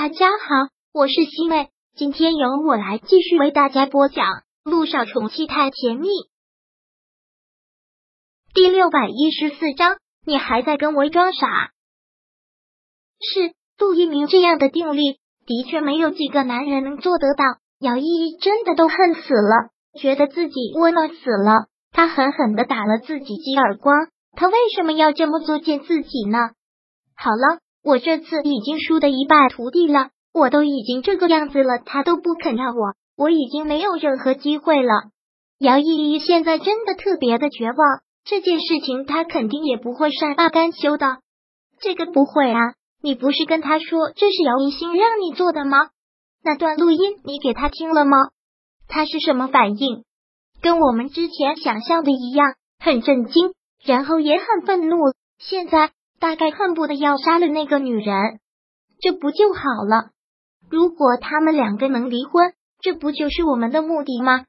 大家好，我是西妹，今天由我来继续为大家播讲《路上宠妻太甜蜜》第六百一十四章。你还在跟我装傻？是杜一鸣这样的定力，的确没有几个男人能做得到。姚依依真的都恨死了，觉得自己窝囊死了。他狠狠的打了自己几耳光。他为什么要这么做践自己呢？好了。我这次已经输得一败涂地了，我都已经这个样子了，他都不肯要我，我已经没有任何机会了。姚依依现在真的特别的绝望，这件事情他肯定也不会善罢甘休的。这个不会啊，你不是跟他说这是姚一星让你做的吗？那段录音你给他听了吗？他是什么反应？跟我们之前想象的一样，很震惊，然后也很愤怒。现在。大概恨不得要杀了那个女人，这不就好了？如果他们两个能离婚，这不就是我们的目的吗？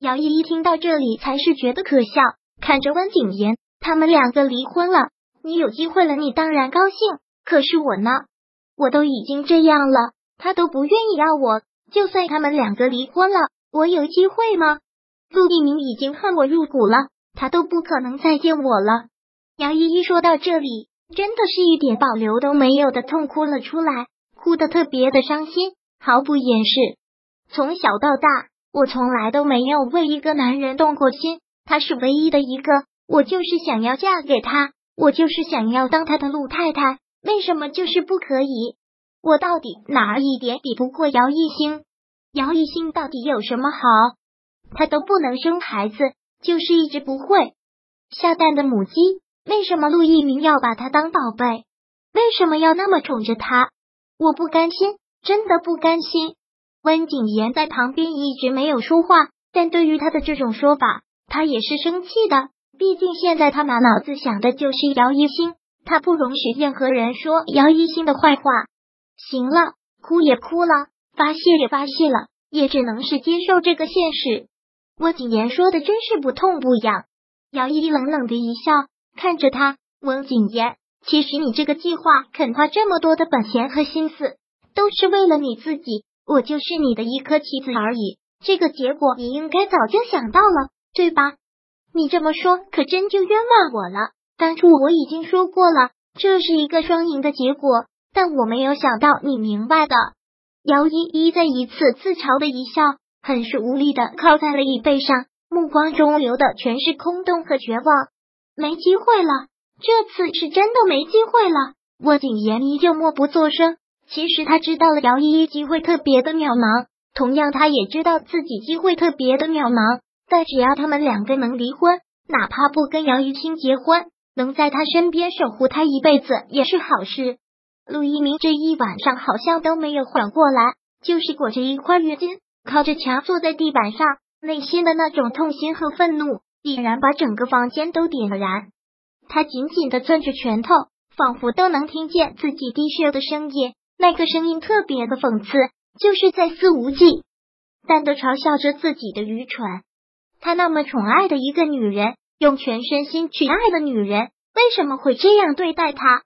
姚依依听到这里，才是觉得可笑。看着温景言，他们两个离婚了，你有机会了，你当然高兴。可是我呢？我都已经这样了，他都不愿意要我。就算他们两个离婚了，我有机会吗？陆一鸣已经恨我入骨了，他都不可能再见我了。姚依依说到这里。真的是一点保留都没有的痛哭了出来，哭得特别的伤心，毫不掩饰。从小到大，我从来都没有为一个男人动过心，他是唯一的一个，我就是想要嫁给他，我就是想要当他的陆太太，为什么就是不可以？我到底哪一点比不过姚一星？姚一星到底有什么好？他都不能生孩子，就是一直不会下蛋的母鸡。为什么陆一鸣要把他当宝贝？为什么要那么宠着他？我不甘心，真的不甘心。温景言在旁边一直没有说话，但对于他的这种说法，他也是生气的。毕竟现在他满脑子想的就是姚一星，他不容许任何人说姚一星的坏话。行了，哭也哭了，发泄也发泄了，也只能是接受这个现实。温景言说的真是不痛不痒。姚一冷冷的一笑。看着他，温景言，其实你这个计划肯花这么多的本钱和心思，都是为了你自己。我就是你的一颗棋子而已，这个结果你应该早就想到了，对吧？你这么说可真就冤枉我了。当初我已经说过了，这是一个双赢的结果，但我没有想到你明白的。姚依依再一次自嘲的一笑，很是无力的靠在了椅背上，目光中流的全是空洞和绝望。没机会了，这次是真的没机会了。温景言依旧默不作声。其实他知道了姚依依机会特别的渺茫，同样他也知道自己机会特别的渺茫。但只要他们两个能离婚，哪怕不跟姚玉清结婚，能在他身边守护他一辈子也是好事。陆一鸣这一晚上好像都没有缓过来，就是裹着一块浴巾，靠着墙坐在地板上，内心的那种痛心和愤怒。已然把整个房间都点燃，他紧紧的攥着拳头，仿佛都能听见自己滴血的声音。那个声音特别的讽刺，就是在肆无忌惮的嘲笑着自己的愚蠢。他那么宠爱的一个女人，用全身心去爱的女人，为什么会这样对待他？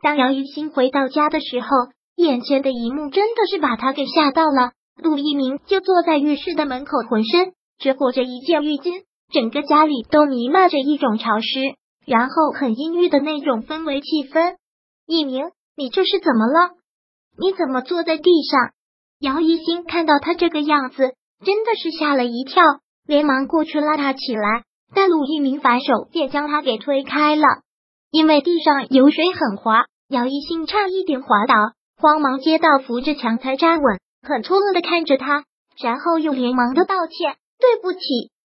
当姚一新回到家的时候，眼前的一幕真的是把他给吓到了。陆一鸣就坐在浴室的门口，浑身只裹着一件浴巾。整个家里都弥漫着一种潮湿，然后很阴郁的那种氛围气氛。一鸣，你这是怎么了？你怎么坐在地上？姚一新看到他这个样子，真的是吓了一跳，连忙过去拉他起来，但鲁一鸣反手便将他给推开了。因为地上油水很滑，姚一新差一点滑倒，慌忙接到扶着墙才站稳，很错愕的看着他，然后又连忙的道歉：“对不起。”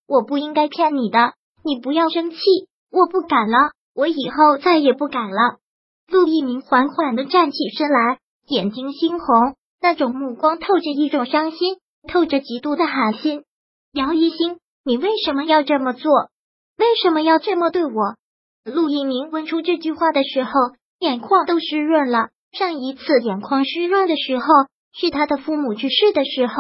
我不应该骗你的，你不要生气。我不敢了，我以后再也不敢了。陆一鸣缓缓的站起身来，眼睛猩红，那种目光透着一种伤心，透着极度的寒心。姚一星，你为什么要这么做？为什么要这么对我？陆一鸣问出这句话的时候，眼眶都湿润了。上一次眼眶湿润的时候，是他的父母去世的时候，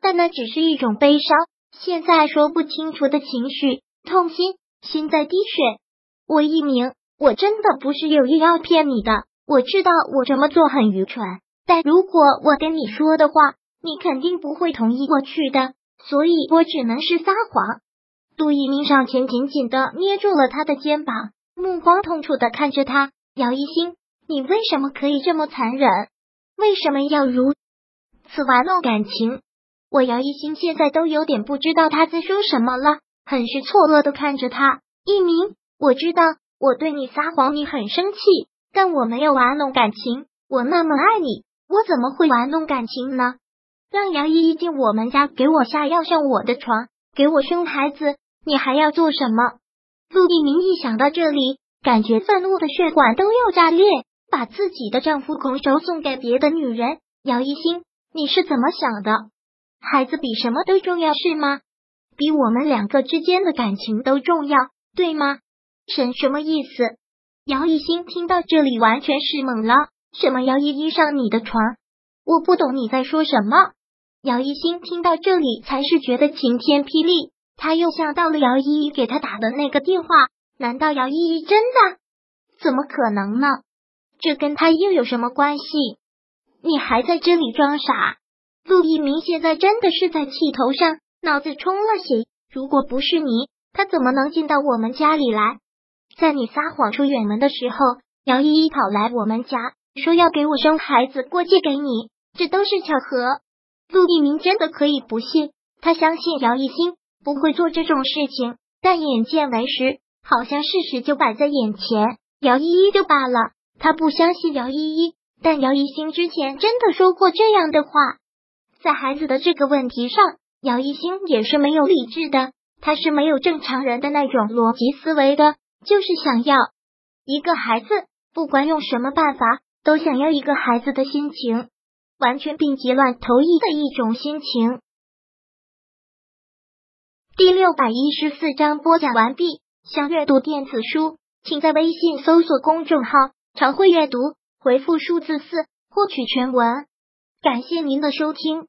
但那只是一种悲伤。现在说不清楚的情绪，痛心，心在滴血。我一鸣，我真的不是有意要骗你的。我知道我这么做很愚蠢，但如果我跟你说的话，你肯定不会同意过去的，所以我只能是撒谎。杜一鸣上前紧紧的捏住了他的肩膀，目光痛楚的看着他。姚一星，你为什么可以这么残忍？为什么要如此玩弄感情？我姚一星现在都有点不知道他在说什么了，很是错愕的看着他。一鸣，我知道我对你撒谎，你很生气，但我没有玩弄感情。我那么爱你，我怎么会玩弄感情呢？让姚依依进我们家，给我下药，上我的床，给我生孩子，你还要做什么？陆一鸣一想到这里，感觉愤怒的血管都要炸裂，把自己的丈夫拱手送给别的女人。姚一星，你是怎么想的？孩子比什么都重要是吗？比我们两个之间的感情都重要，对吗？什什么意思？姚一星听到这里完全是懵了。什么？姚依依上你的床？我不懂你在说什么。姚一星听到这里，才是觉得晴天霹雳。他又想到了姚依依给他打的那个电话，难道姚依依真的？怎么可能呢？这跟他又有什么关系？你还在这里装傻？陆一鸣现在真的是在气头上，脑子充了血。如果不是你，他怎么能进到我们家里来？在你撒谎出远门的时候，姚依依跑来我们家，说要给我生孩子过继给你，这都是巧合。陆一鸣真的可以不信，他相信姚一星不会做这种事情，但眼见为实，好像事实就摆在眼前。姚依依就罢了，他不相信姚依依，但姚一星之前真的说过这样的话。在孩子的这个问题上，姚一星也是没有理智的，他是没有正常人的那种逻辑思维的，就是想要一个孩子，不管用什么办法，都想要一个孩子的心情，完全病急乱投医的一种心情。第六百一十四章播讲完毕。想阅读电子书，请在微信搜索公众号“常会阅读”，回复数字四获取全文。感谢您的收听。